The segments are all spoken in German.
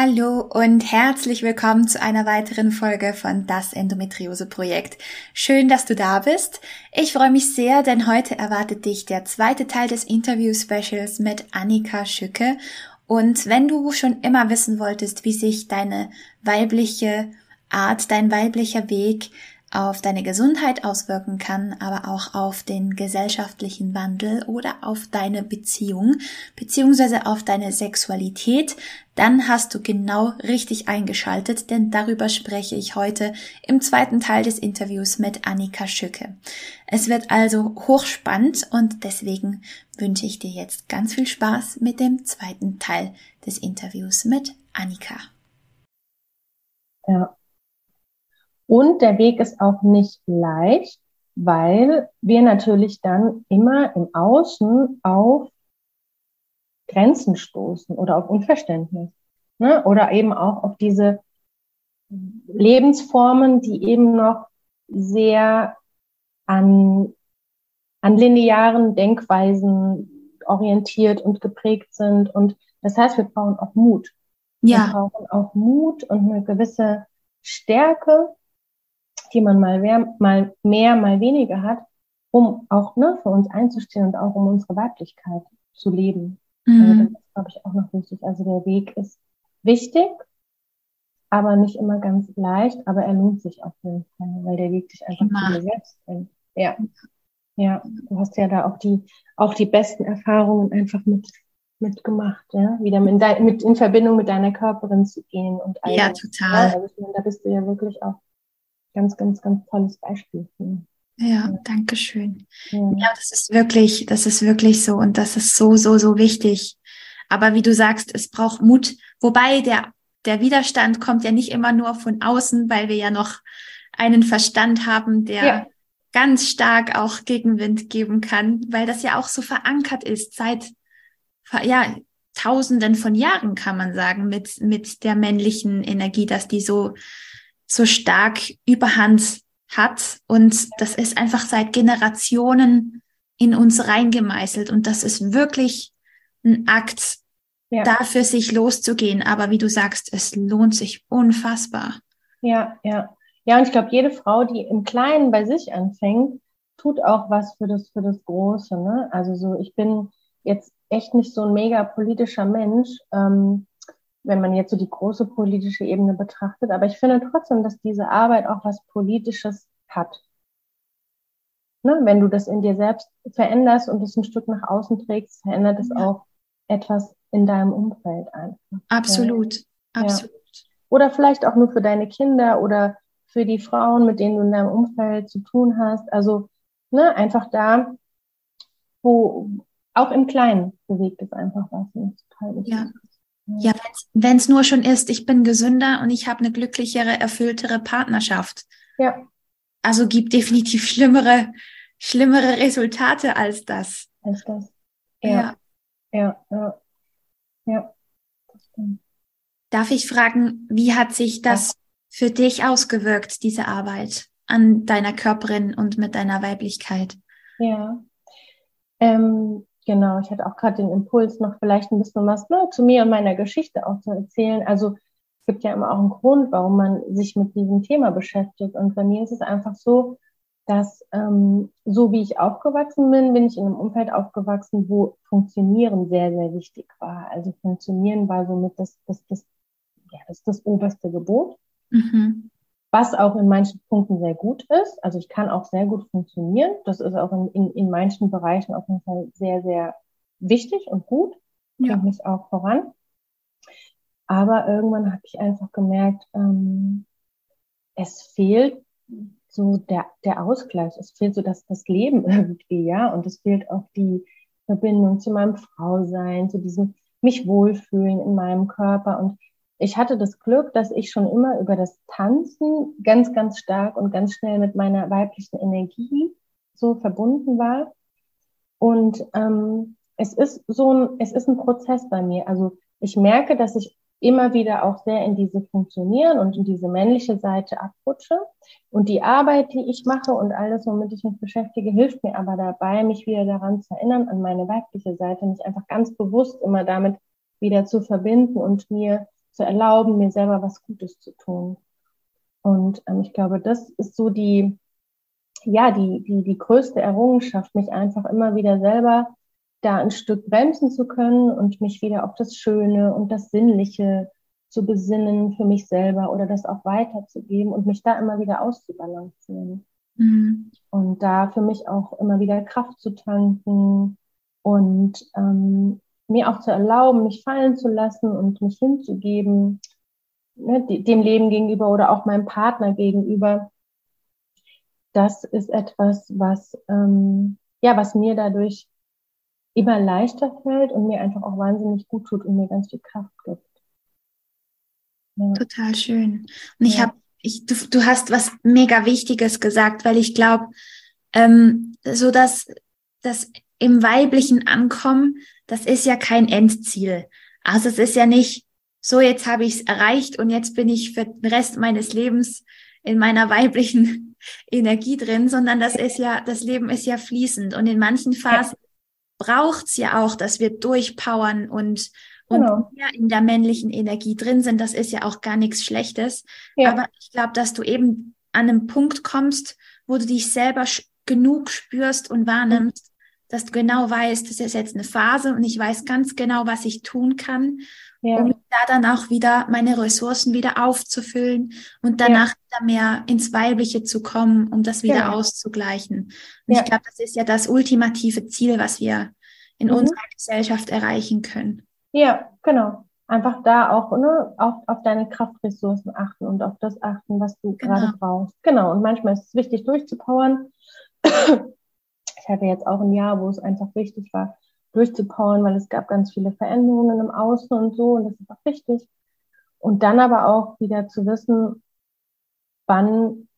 Hallo und herzlich willkommen zu einer weiteren Folge von Das Endometriose Projekt. Schön, dass du da bist. Ich freue mich sehr, denn heute erwartet dich der zweite Teil des Interview-Specials mit Annika Schücke. Und wenn du schon immer wissen wolltest, wie sich deine weibliche Art, dein weiblicher Weg auf deine Gesundheit auswirken kann, aber auch auf den gesellschaftlichen Wandel oder auf deine Beziehung beziehungsweise auf deine Sexualität, dann hast du genau richtig eingeschaltet, denn darüber spreche ich heute im zweiten Teil des Interviews mit Annika Schücke. Es wird also hochspannend und deswegen wünsche ich dir jetzt ganz viel Spaß mit dem zweiten Teil des Interviews mit Annika. Ja, und der Weg ist auch nicht leicht, weil wir natürlich dann immer im Außen auf Grenzen stoßen oder auf Unverständnis. Ne? Oder eben auch auf diese Lebensformen, die eben noch sehr an, an linearen Denkweisen orientiert und geprägt sind. Und das heißt, wir brauchen auch Mut. Ja. Wir brauchen auch Mut und eine gewisse Stärke, die man mal mehr, mal mehr, mal weniger hat, um auch ne, für uns einzustehen und auch um unsere Weiblichkeit zu leben. Mhm. Also das ist, glaube ich, auch noch wichtig. Also der Weg ist wichtig, aber nicht immer ganz leicht, aber er lohnt sich auf jeden Fall, weil der Weg dich einfach zu dir selbst bringt. Ja. Ja, du hast ja da auch die, auch die besten Erfahrungen einfach mit, mitgemacht, ja, wieder mit, dein, mit in Verbindung mit deiner Körperin zu gehen und all Ja, total. Ja, also, da bist du ja wirklich auch ganz, ganz, ganz tolles Beispiel. Ja, ja, danke schön. Ja. ja, das ist wirklich, das ist wirklich so und das ist so, so, so wichtig. Aber wie du sagst, es braucht Mut. Wobei der, der Widerstand kommt ja nicht immer nur von außen, weil wir ja noch einen Verstand haben, der ja. ganz stark auch Gegenwind geben kann, weil das ja auch so verankert ist seit, ja, Tausenden von Jahren, kann man sagen, mit, mit der männlichen Energie, dass die so so stark Überhand hat. Und das ist einfach seit Generationen in uns reingemeißelt. Und das ist wirklich ein Akt, ja. dafür sich loszugehen. Aber wie du sagst, es lohnt sich unfassbar. Ja, ja. Ja, und ich glaube, jede Frau, die im Kleinen bei sich anfängt, tut auch was für das, für das Große. Ne? Also so, ich bin jetzt echt nicht so ein mega politischer Mensch. Ähm, wenn man jetzt so die große politische Ebene betrachtet. Aber ich finde trotzdem, dass diese Arbeit auch was Politisches hat. Ne? Wenn du das in dir selbst veränderst und es ein Stück nach außen trägst, verändert es ja. auch etwas in deinem Umfeld einfach. Absolut, ja. absolut. Oder vielleicht auch nur für deine Kinder oder für die Frauen, mit denen du in deinem Umfeld zu tun hast. Also ne, einfach da, wo auch im Kleinen bewegt es einfach was. Ja. Ja, wenn es nur schon ist, ich bin gesünder und ich habe eine glücklichere, erfülltere Partnerschaft. Ja. Also gibt definitiv schlimmere, schlimmere Resultate als das. Als das. Ja. Ja, ja, ja. Darf ich fragen, wie hat sich das ja. für dich ausgewirkt, diese Arbeit an deiner Körperin und mit deiner Weiblichkeit? Ja. Ähm, Genau, ich hatte auch gerade den Impuls, noch vielleicht ein bisschen was ne, zu mir und meiner Geschichte auch zu erzählen. Also es gibt ja immer auch einen Grund, warum man sich mit diesem Thema beschäftigt. Und bei mir ist es einfach so, dass ähm, so wie ich aufgewachsen bin, bin ich in einem Umfeld aufgewachsen, wo Funktionieren sehr, sehr wichtig war. Also Funktionieren war somit das, das, das, ja, das, das oberste Gebot. Mhm was auch in manchen Punkten sehr gut ist. Also ich kann auch sehr gut funktionieren. Das ist auch in, in, in manchen Bereichen auf jeden Fall sehr, sehr wichtig und gut. Bringt ja. mich auch voran. Aber irgendwann habe ich einfach gemerkt, ähm, es fehlt so der, der Ausgleich. Es fehlt so das, das Leben irgendwie, ja. Und es fehlt auch die Verbindung zu meinem Frausein, zu diesem mich wohlfühlen in meinem Körper. Und ich hatte das Glück, dass ich schon immer über das Tanzen ganz, ganz stark und ganz schnell mit meiner weiblichen Energie so verbunden war. Und ähm, es ist so ein, es ist ein Prozess bei mir. Also ich merke, dass ich immer wieder auch sehr in diese Funktionieren und in diese männliche Seite abrutsche. Und die Arbeit, die ich mache und alles, womit ich mich beschäftige, hilft mir aber dabei, mich wieder daran zu erinnern, an meine weibliche Seite, mich einfach ganz bewusst immer damit wieder zu verbinden und mir zu erlauben, mir selber was Gutes zu tun. Und ähm, ich glaube, das ist so die, ja, die, die, die größte Errungenschaft, mich einfach immer wieder selber da ein Stück bremsen zu können und mich wieder auf das Schöne und das Sinnliche zu besinnen für mich selber oder das auch weiterzugeben und mich da immer wieder auszubalancieren. Mhm. Und da für mich auch immer wieder Kraft zu tanken und ähm, mir auch zu erlauben, mich fallen zu lassen und mich hinzugeben, ne, dem Leben gegenüber oder auch meinem Partner gegenüber. Das ist etwas, was, ähm, ja, was mir dadurch immer leichter fällt und mir einfach auch wahnsinnig gut tut und mir ganz viel Kraft gibt. Ja. Total schön. Und ich ja. habe, ich, du, du hast was mega Wichtiges gesagt, weil ich glaube, ähm, so dass das im weiblichen Ankommen, das ist ja kein Endziel. Also es ist ja nicht so, jetzt habe ich es erreicht und jetzt bin ich für den Rest meines Lebens in meiner weiblichen Energie drin, sondern das ist ja, das Leben ist ja fließend und in manchen Phasen braucht's ja auch, dass wir durchpowern und, und genau. in der männlichen Energie drin sind. Das ist ja auch gar nichts Schlechtes. Ja. Aber ich glaube, dass du eben an einem Punkt kommst, wo du dich selber genug spürst und wahrnimmst. Dass du genau weißt, das ist jetzt eine Phase und ich weiß ganz genau, was ich tun kann, ja. um da dann auch wieder meine Ressourcen wieder aufzufüllen und danach ja. wieder mehr ins Weibliche zu kommen, um das wieder ja. auszugleichen. Und ich glaube, das ist ja das ultimative Ziel, was wir in mhm. unserer Gesellschaft erreichen können. Ja, genau. Einfach da auch ne, auf, auf deine Kraftressourcen achten und auf das achten, was du genau. gerade brauchst. Genau. Und manchmal ist es wichtig, durchzupowern. Ich hatte jetzt auch ein Jahr, wo es einfach wichtig war, durchzupowern, weil es gab ganz viele Veränderungen im Außen und so und das ist auch wichtig. Und dann aber auch wieder zu wissen, wann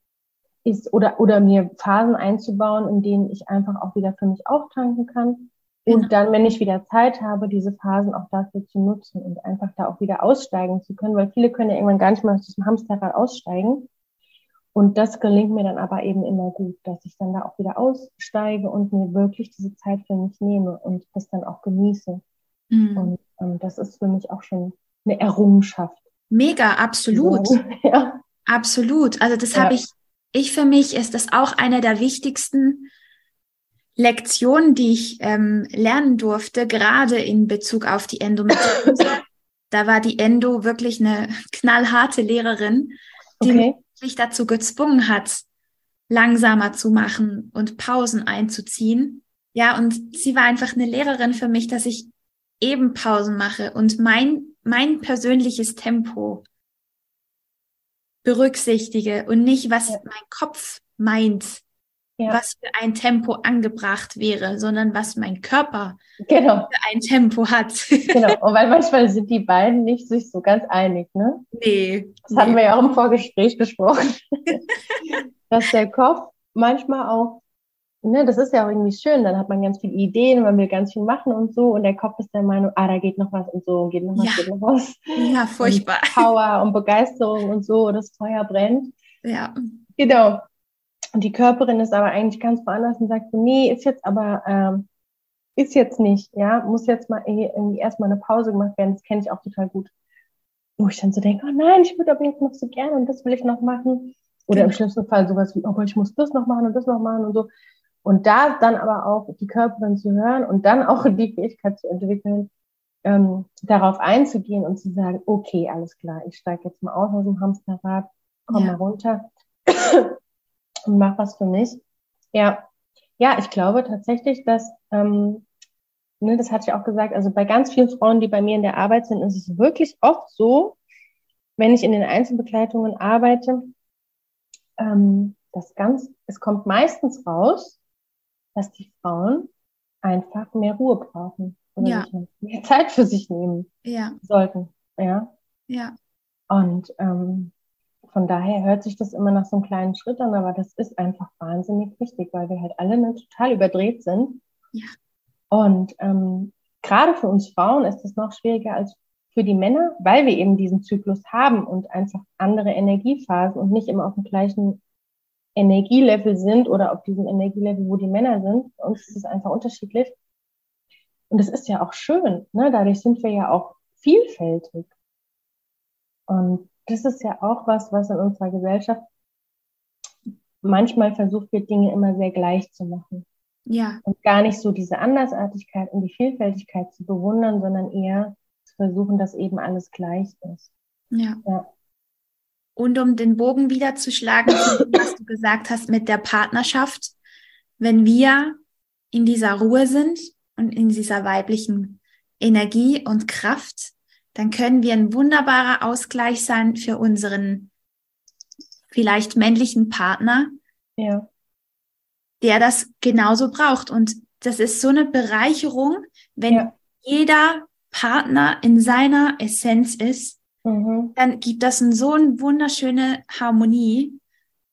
ist oder, oder mir Phasen einzubauen, in denen ich einfach auch wieder für mich auftanken kann. Und genau. dann, wenn ich wieder Zeit habe, diese Phasen auch dafür zu nutzen und einfach da auch wieder aussteigen zu können, weil viele können ja irgendwann gar nicht mehr aus diesem Hamsterrad aussteigen. Und das gelingt mir dann aber eben immer gut, dass ich dann da auch wieder aussteige und mir wirklich diese Zeit für mich nehme und das dann auch genieße. Mhm. Und ähm, das ist für mich auch schon eine Errungenschaft. Mega, absolut. ja. Absolut. Also das ja. habe ich, ich für mich ist das auch einer der wichtigsten Lektionen, die ich ähm, lernen durfte, gerade in Bezug auf die Endometriose. da war die Endo wirklich eine knallharte Lehrerin, die okay mich dazu gezwungen hat, langsamer zu machen und Pausen einzuziehen. Ja, und sie war einfach eine Lehrerin für mich, dass ich eben Pausen mache und mein, mein persönliches Tempo berücksichtige und nicht, was mein Kopf meint, ja. was für ein Tempo angebracht wäre, sondern was mein Körper genau. für ein Tempo hat. genau, und weil manchmal sind die beiden nicht sich so ganz einig, ne? Nee. Das nee. hatten wir ja auch im Vorgespräch besprochen. dass der Kopf manchmal auch, ne, das ist ja auch irgendwie schön, dann hat man ganz viele Ideen, man will ganz viel machen und so, und der Kopf ist der Meinung, ah, da geht noch was und so, und geht noch was, ja. geht noch was. Ja, furchtbar. Und Power und Begeisterung und so, das Feuer brennt. Ja. Genau. Und die Körperin ist aber eigentlich ganz woanders und sagt so, nee, ist jetzt aber, ähm, ist jetzt nicht, ja, muss jetzt mal irgendwie erstmal eine Pause gemacht werden, das kenne ich auch total gut. Wo ich dann so denke, oh nein, ich würde aber jetzt noch so gerne und das will ich noch machen. Oder im schlimmsten Fall sowas wie, oh, ich muss das noch machen und das noch machen und so. Und da dann aber auch die Körperin zu hören und dann auch die Fähigkeit zu entwickeln, ähm, darauf einzugehen und zu sagen, okay, alles klar, ich steige jetzt mal aus aus dem Hamsterrad, komm ja. mal runter und mach was für mich. Ja, ja, ich glaube tatsächlich, dass, ähm, ne, das hatte ich auch gesagt, also bei ganz vielen Frauen, die bei mir in der Arbeit sind, ist es wirklich oft so, wenn ich in den Einzelbegleitungen arbeite, ähm, das ganz, es kommt meistens raus, dass die Frauen einfach mehr Ruhe brauchen oder ja. mehr Zeit für sich nehmen ja. sollten. Ja. Ja. Und ähm, von daher hört sich das immer nach so einem kleinen Schritt an, aber das ist einfach wahnsinnig wichtig, weil wir halt alle ne, total überdreht sind. Ja. Und ähm, gerade für uns Frauen ist es noch schwieriger als für die Männer, weil wir eben diesen Zyklus haben und einfach andere Energiephasen und nicht immer auf dem gleichen Energielevel sind oder auf diesem Energielevel, wo die Männer sind. Bei uns ist es einfach unterschiedlich. Und das ist ja auch schön. Ne? Dadurch sind wir ja auch vielfältig. Und das ist ja auch was, was in unserer Gesellschaft manchmal versucht wird, Dinge immer sehr gleich zu machen. Ja. Und gar nicht so diese Andersartigkeit und die Vielfältigkeit zu bewundern, sondern eher zu versuchen, dass eben alles gleich ist. Ja. ja. Und um den Bogen wieder zu schlagen, was du gesagt hast mit der Partnerschaft, wenn wir in dieser Ruhe sind und in dieser weiblichen Energie und Kraft, dann können wir ein wunderbarer Ausgleich sein für unseren vielleicht männlichen Partner, ja. der das genauso braucht. Und das ist so eine Bereicherung, wenn ja. jeder Partner in seiner Essenz ist, mhm. dann gibt das so eine wunderschöne Harmonie.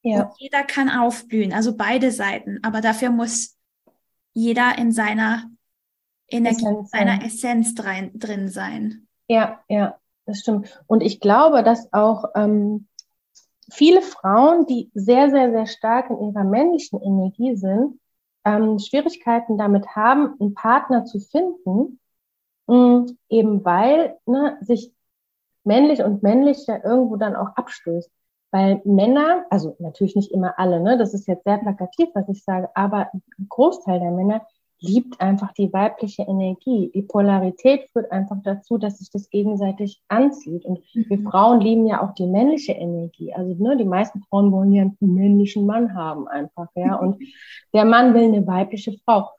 Ja. Jeder kann aufblühen, also beide Seiten. Aber dafür muss jeder in seiner Energie, Essenz seiner Essenz drin sein. Ja, ja, das stimmt. Und ich glaube, dass auch ähm, viele Frauen, die sehr, sehr, sehr stark in ihrer männlichen Energie sind, ähm, Schwierigkeiten damit haben, einen Partner zu finden, mh, eben weil ne, sich männlich und männlich ja irgendwo dann auch abstößt. Weil Männer, also natürlich nicht immer alle, ne, das ist jetzt sehr plakativ, was ich sage, aber ein Großteil der Männer liebt einfach die weibliche Energie. Die Polarität führt einfach dazu, dass sich das gegenseitig anzieht. Und mhm. wir Frauen lieben ja auch die männliche Energie. Also ne, die meisten Frauen wollen ja einen männlichen Mann haben einfach, ja. Und der Mann will eine weibliche Frau.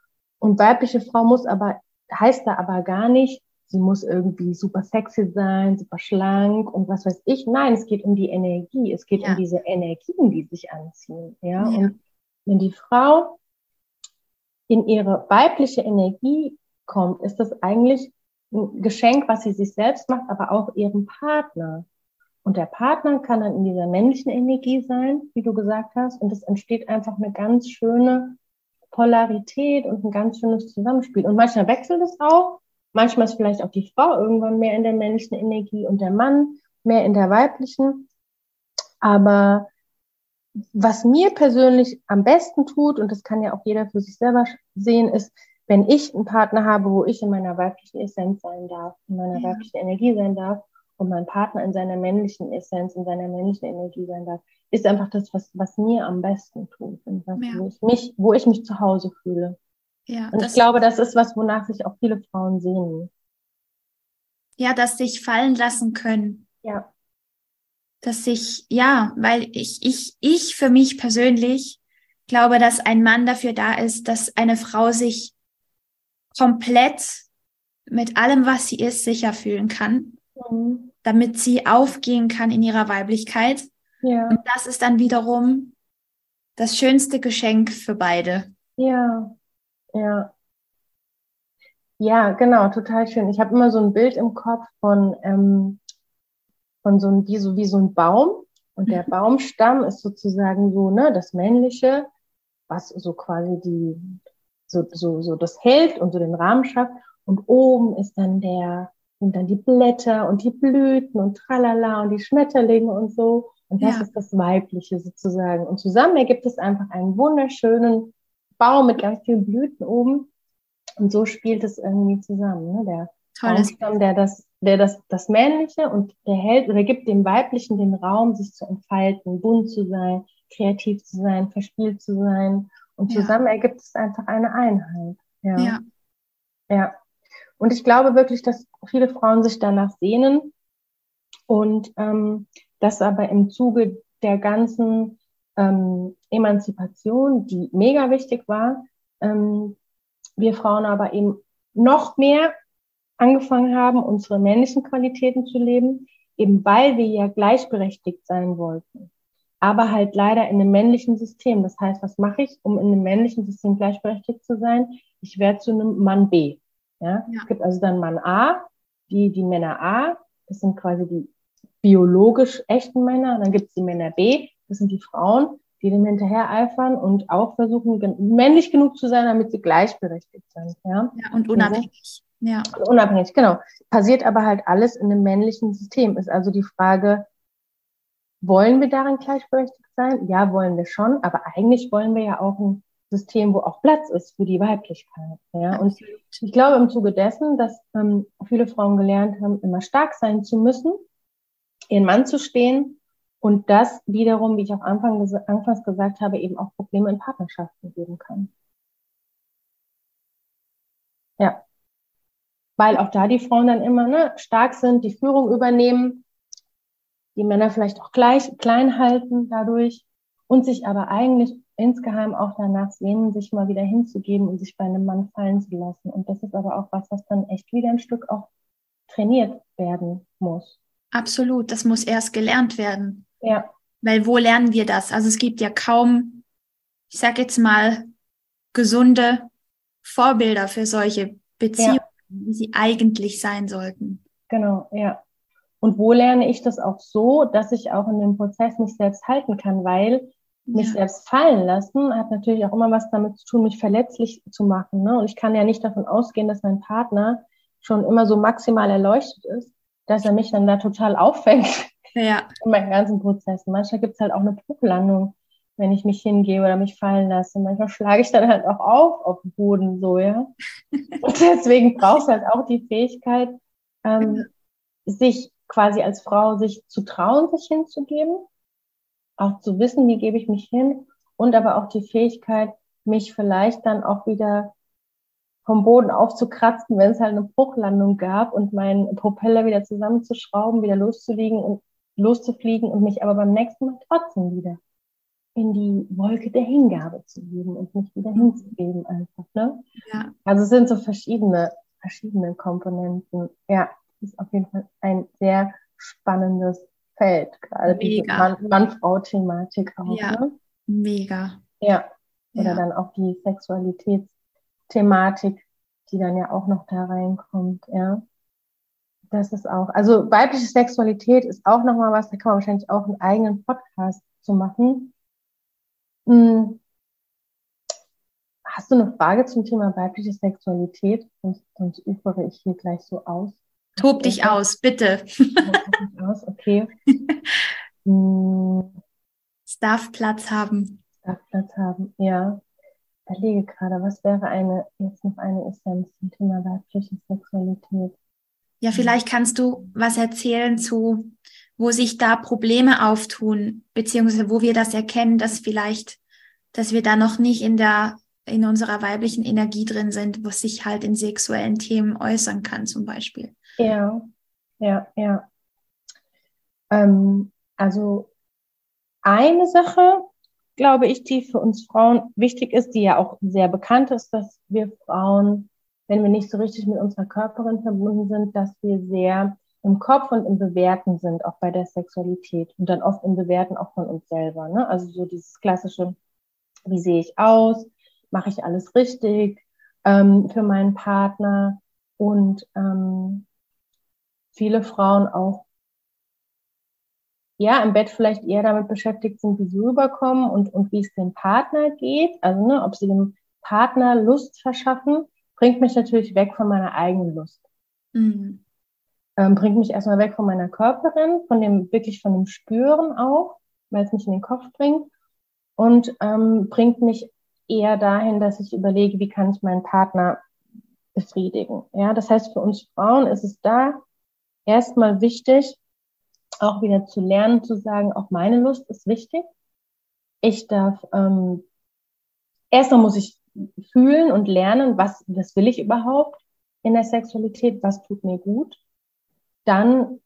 Und weibliche Frau muss aber, heißt da aber gar nicht, sie muss irgendwie super sexy sein, super schlank und was weiß ich. Nein, es geht um die Energie. Es geht ja. um diese Energien, die sich anziehen, ja. ja. Und wenn die Frau in ihre weibliche Energie kommt, ist das eigentlich ein Geschenk, was sie sich selbst macht, aber auch ihrem Partner. Und der Partner kann dann in dieser männlichen Energie sein, wie du gesagt hast, und es entsteht einfach eine ganz schöne Polarität und ein ganz schönes Zusammenspiel. Und manchmal wechselt es auch. Manchmal ist vielleicht auch die Frau irgendwann mehr in der männlichen Energie und der Mann mehr in der weiblichen. Aber was mir persönlich am besten tut, und das kann ja auch jeder für sich selber sehen, ist, wenn ich einen Partner habe, wo ich in meiner weiblichen Essenz sein darf, in meiner ja. weiblichen Energie sein darf und mein Partner in seiner männlichen Essenz, in seiner männlichen Energie sein darf, ist einfach das, was, was mir am besten tut und was, ja. wo, ich mich, wo ich mich zu Hause fühle. Ja, und ich glaube, das ist was, wonach sich auch viele Frauen sehen. Ja, dass sich fallen lassen können. Ja dass ich, ja, weil ich, ich, ich für mich persönlich glaube, dass ein Mann dafür da ist, dass eine Frau sich komplett mit allem, was sie ist, sicher fühlen kann, mhm. damit sie aufgehen kann in ihrer Weiblichkeit. Ja. Und das ist dann wiederum das schönste Geschenk für beide. Ja, ja. Ja, genau, total schön. Ich habe immer so ein Bild im Kopf von, ähm, von so, wie, so wie so ein Baum. Und der mhm. Baumstamm ist sozusagen so, ne, das Männliche, was so quasi die, so, so, so das hält und so den Rahmen schafft. Und oben ist dann der, sind dann die Blätter und die Blüten und tralala und die Schmetterlinge und so. Und das ja. ist das Weibliche sozusagen. Und zusammen ergibt es einfach einen wunderschönen Baum mit ganz vielen Blüten oben. Und so spielt es irgendwie zusammen. Ne? Der Baumstamm, der das der das, das Männliche und der hält oder gibt dem Weiblichen den Raum, sich zu entfalten, bunt zu sein, kreativ zu sein, verspielt zu sein. Und zusammen ja. ergibt es einfach eine Einheit. Ja. ja. Ja. Und ich glaube wirklich, dass viele Frauen sich danach sehnen und ähm, dass aber im Zuge der ganzen ähm, Emanzipation, die mega wichtig war, ähm, wir Frauen aber eben noch mehr angefangen haben, unsere männlichen Qualitäten zu leben, eben weil wir ja gleichberechtigt sein wollten. Aber halt leider in einem männlichen System. Das heißt, was mache ich, um in einem männlichen System gleichberechtigt zu sein? Ich werde zu einem Mann B. Ja? ja. Es gibt also dann Mann A, die, die Männer A, das sind quasi die biologisch echten Männer, dann gibt es die Männer B, das sind die Frauen, die dem hinterher eifern und auch versuchen, männlich genug zu sein, damit sie gleichberechtigt sind. Ja, ja und unabhängig. Ja. Und unabhängig, genau. Passiert aber halt alles in einem männlichen System. Ist also die Frage, wollen wir darin gleichberechtigt sein? Ja, wollen wir schon, aber eigentlich wollen wir ja auch ein System, wo auch Platz ist für die Weiblichkeit. Ja? Und ich glaube im Zuge dessen, dass ähm, viele Frauen gelernt haben, immer stark sein zu müssen, ihren Mann zu stehen und das wiederum, wie ich auch Anfang, anfangs gesagt habe, eben auch Probleme in Partnerschaften geben kann. Ja. Weil auch da die Frauen dann immer ne, stark sind, die Führung übernehmen, die Männer vielleicht auch gleich klein halten dadurch und sich aber eigentlich insgeheim auch danach sehnen, sich mal wieder hinzugeben und sich bei einem Mann fallen zu lassen. Und das ist aber auch was, was dann echt wieder ein Stück auch trainiert werden muss. Absolut, das muss erst gelernt werden. Ja. Weil wo lernen wir das? Also es gibt ja kaum, ich sag jetzt mal, gesunde Vorbilder für solche Beziehungen, ja. Wie sie eigentlich sein sollten. Genau, ja. Und wo lerne ich das auch so, dass ich auch in dem Prozess mich selbst halten kann, weil mich ja. selbst fallen lassen hat natürlich auch immer was damit zu tun, mich verletzlich zu machen. Ne? Und ich kann ja nicht davon ausgehen, dass mein Partner schon immer so maximal erleuchtet ist, dass er mich dann da total auffängt ja. in meinen ganzen Prozessen. Manchmal gibt es halt auch eine Bruchlandung, wenn ich mich hingebe oder mich fallen lasse. Manchmal schlage ich dann halt auch auf auf dem Boden so, ja. Und deswegen brauchst du halt auch die Fähigkeit, ähm, sich quasi als Frau sich zu trauen, sich hinzugeben, auch zu wissen, wie gebe ich mich hin und aber auch die Fähigkeit, mich vielleicht dann auch wieder vom Boden aufzukratzen, wenn es halt eine Bruchlandung gab und meinen Propeller wieder zusammenzuschrauben, wieder loszulegen und loszufliegen und mich aber beim nächsten Mal trotzdem wieder in die Wolke der Hingabe zu geben und mich wieder mhm. hinzugeben einfach. Ne? Ja. Also es sind so verschiedene, verschiedene Komponenten. Ja, ist auf jeden Fall ein sehr spannendes Feld, gerade mega. diese Mann-Frau-Thematik auch. Ja, ne? mega. Ja, oder ja. dann auch die Sexualitätsthematik, die dann ja auch noch da reinkommt, ja. Das ist auch, also weibliche Sexualität ist auch nochmal was, da kann man wahrscheinlich auch einen eigenen Podcast zu machen. Hm. Hast du eine Frage zum Thema weibliche Sexualität? Sonst, sonst ufere ich hier gleich so aus. Tob dich aus, bitte. aus, okay. Hm. Es darf Platz haben. Es darf Platz haben, ja. Ich überlege gerade, was wäre eine, jetzt noch eine Essenz zum Thema weibliche Sexualität? Ja, vielleicht kannst du was erzählen zu, wo sich da Probleme auftun, beziehungsweise wo wir das erkennen, dass vielleicht, dass wir da noch nicht in der, in unserer weiblichen Energie drin sind, was sich halt in sexuellen Themen äußern kann, zum Beispiel. Ja, ja, ja. Ähm, also eine Sache, glaube ich, die für uns Frauen wichtig ist, die ja auch sehr bekannt ist, dass wir Frauen, wenn wir nicht so richtig mit unserer Körperin verbunden sind, dass wir sehr im Kopf und im Bewerten sind, auch bei der Sexualität und dann oft im Bewerten auch von uns selber. Ne? Also so dieses klassische, wie sehe ich aus? Mache ich alles richtig ähm, für meinen Partner? Und ähm, viele Frauen auch ja im Bett vielleicht eher damit beschäftigt sind, wie sie rüberkommen und, und wie es dem Partner geht. Also ne, ob sie dem Partner Lust verschaffen, bringt mich natürlich weg von meiner eigenen Lust. Mhm. Ähm, bringt mich erstmal weg von meiner Körperin, von dem, wirklich von dem Spüren auch, weil es mich in den Kopf bringt. Und ähm, bringt mich eher dahin, dass ich überlege, wie kann ich meinen Partner befriedigen. Ja, das heißt, für uns Frauen ist es da erstmal wichtig, auch wieder zu lernen, zu sagen, auch meine Lust ist wichtig. Ich darf, ähm, erstmal muss ich fühlen und lernen, was, was will ich überhaupt in der Sexualität, was tut mir gut. Dann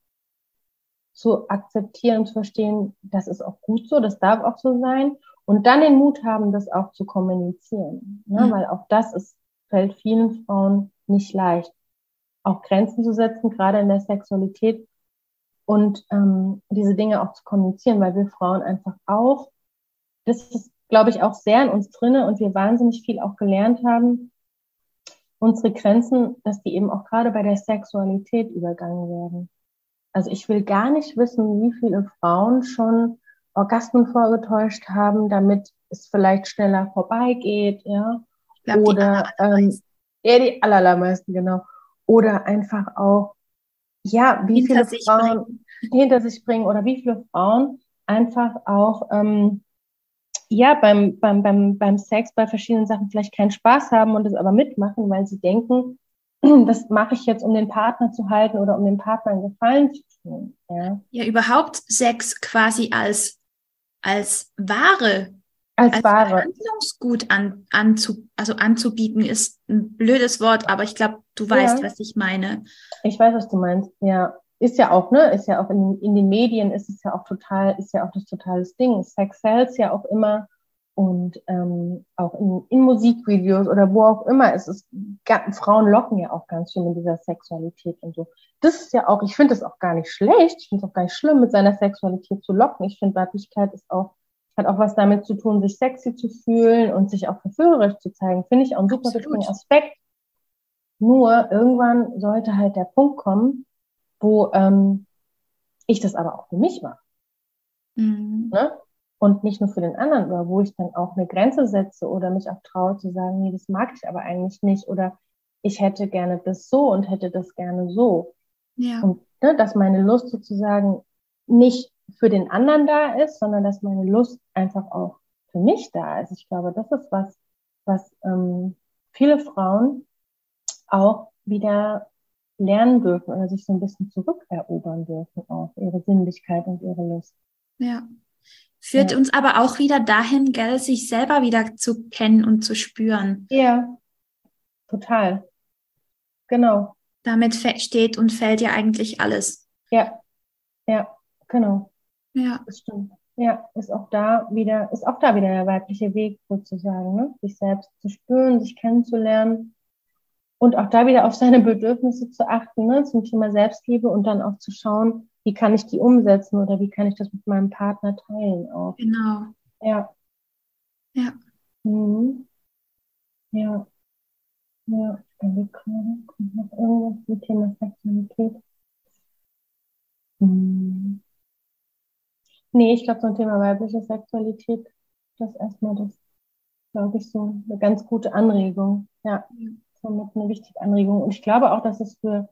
zu akzeptieren und zu verstehen, das ist auch gut so, das darf auch so sein. Und dann den Mut haben, das auch zu kommunizieren. Ne? Mhm. Weil auch das ist, fällt vielen Frauen nicht leicht auch Grenzen zu setzen, gerade in der Sexualität und ähm, diese Dinge auch zu kommunizieren, weil wir Frauen einfach auch, das ist, glaube ich, auch sehr in uns drinne und wir wahnsinnig viel auch gelernt haben, unsere Grenzen, dass die eben auch gerade bei der Sexualität übergangen werden. also ich will gar nicht wissen, wie viele Frauen schon Orgasmen vorgetäuscht haben, damit es vielleicht schneller vorbeigeht, ja. Glaub, Oder ähm, ja, die allermeisten, genau. Oder einfach auch, ja, wie hinter viele Frauen bringen. hinter sich bringen oder wie viele Frauen einfach auch ähm, ja beim, beim, beim, beim Sex bei verschiedenen Sachen vielleicht keinen Spaß haben und es aber mitmachen, weil sie denken, das mache ich jetzt, um den Partner zu halten oder um dem Partner einen Gefallen zu tun. Ja, ja überhaupt Sex quasi als, als Ware als, als Ware. Handlungsgut an, anzu, also anzubieten ist ein blödes Wort, aber ich glaube, du weißt, ja. was ich meine. Ich weiß, was du meinst, ja. Ist ja auch, ne, ist ja auch in, in den Medien ist es ja auch total, ist ja auch das totales Ding. Sex sells ja auch immer und ähm, auch in, in Musikvideos oder wo auch immer. Es ist, Frauen locken ja auch ganz schön mit dieser Sexualität und so. Das ist ja auch, ich finde es auch gar nicht schlecht, ich finde es auch gar nicht schlimm, mit seiner Sexualität zu locken. Ich finde, Weiblichkeit ist auch hat auch was damit zu tun, sich sexy zu fühlen und sich auch verführerisch zu zeigen. Finde ich auch ein super wichtigen Aspekt. Nur irgendwann sollte halt der Punkt kommen, wo ähm, ich das aber auch für mich mache. Mhm. Ne? Und nicht nur für den anderen, oder wo ich dann auch eine Grenze setze oder mich auch traue zu sagen, nee, das mag ich aber eigentlich nicht oder ich hätte gerne das so und hätte das gerne so. Ja. Und ne, dass meine Lust sozusagen nicht für den anderen da ist, sondern dass meine Lust einfach auch für mich da ist. Ich glaube, das ist was, was ähm, viele Frauen auch wieder lernen dürfen oder sich so ein bisschen zurückerobern dürfen auch ihre Sinnlichkeit und ihre Lust. Ja. Führt ja. uns aber auch wieder dahin, gell, sich selber wieder zu kennen und zu spüren. Ja, total. Genau. Damit steht und fällt ja eigentlich alles. Ja, ja, genau. Ja. Das stimmt. Ja, ist auch da wieder, ist auch da wieder der weibliche Weg sozusagen, ne? sich selbst zu spüren, sich kennenzulernen und auch da wieder auf seine Bedürfnisse zu achten, ne? zum Thema Selbstliebe und dann auch zu schauen, wie kann ich die umsetzen oder wie kann ich das mit meinem Partner teilen auch. Genau. Ja. Ja. Mhm. Ja. Ja, ich gerade, kommt noch irgendwas zum Thema Sexualität? Mhm. Nee, ich glaube, so ein Thema weibliche Sexualität, das erstmal das, glaube ich, so eine ganz gute Anregung. Ja, somit eine wichtige Anregung. Und ich glaube auch, dass es für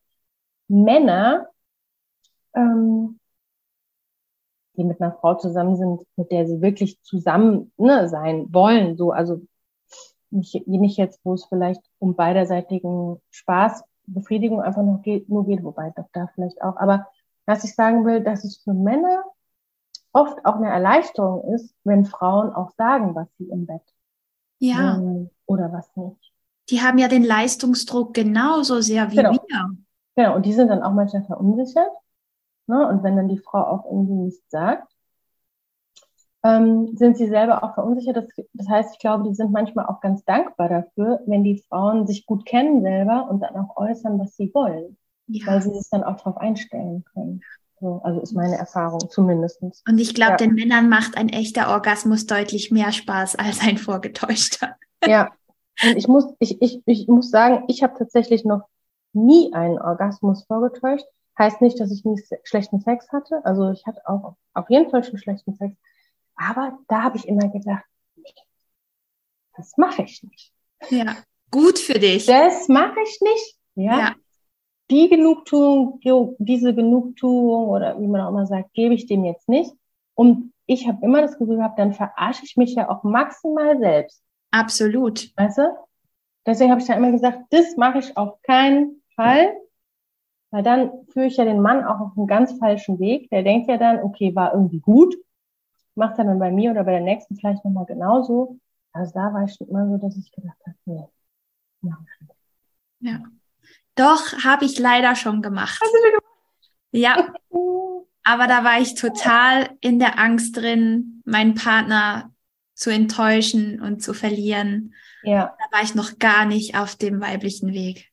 Männer, ähm, die mit einer Frau zusammen sind, mit der sie wirklich zusammen ne, sein wollen, so, also nicht, nicht jetzt, wo es vielleicht um beiderseitigen Spaß, Befriedigung einfach noch geht, nur geht, wobei doch da vielleicht auch. Aber was ich sagen will, dass es für Männer oft auch eine Erleichterung ist, wenn Frauen auch sagen, was sie im Bett ja. oder was nicht. Die haben ja den Leistungsdruck genauso sehr wie genau. wir. Genau, und die sind dann auch manchmal verunsichert. Ne? Und wenn dann die Frau auch irgendwie nichts sagt, ähm, sind sie selber auch verunsichert. Das, das heißt, ich glaube, die sind manchmal auch ganz dankbar dafür, wenn die Frauen sich gut kennen selber und dann auch äußern, was sie wollen. Ja. Weil sie sich dann auch darauf einstellen können. So, also ist meine Erfahrung zumindest. Und ich glaube, ja. den Männern macht ein echter Orgasmus deutlich mehr Spaß als ein vorgetäuschter. Ja, und ich muss, ich, ich, ich muss sagen, ich habe tatsächlich noch nie einen Orgasmus vorgetäuscht. Heißt nicht, dass ich nie schlechten Sex hatte. Also ich hatte auch auf jeden Fall schon schlechten Sex. Aber da habe ich immer gedacht, nee, das mache ich nicht. Ja, gut für dich. Das mache ich nicht. Ja. ja die Genugtuung, diese Genugtuung oder wie man auch immer sagt, gebe ich dem jetzt nicht. Und ich habe immer das Gefühl gehabt, dann verarsche ich mich ja auch maximal selbst. Absolut. Weißt du? Deswegen habe ich ja immer gesagt, das mache ich auf keinen Fall, weil dann führe ich ja den Mann auch auf einen ganz falschen Weg. Der denkt ja dann, okay, war irgendwie gut, macht dann bei mir oder bei der nächsten vielleicht nochmal genauso. Also da war ich schon immer so, dass ich gedacht habe, nee, mach ich nicht. Ja. Doch, habe ich leider schon gemacht. Hast du gemacht? Ja. Aber da war ich total in der Angst drin, meinen Partner zu enttäuschen und zu verlieren. Ja. Da war ich noch gar nicht auf dem weiblichen Weg.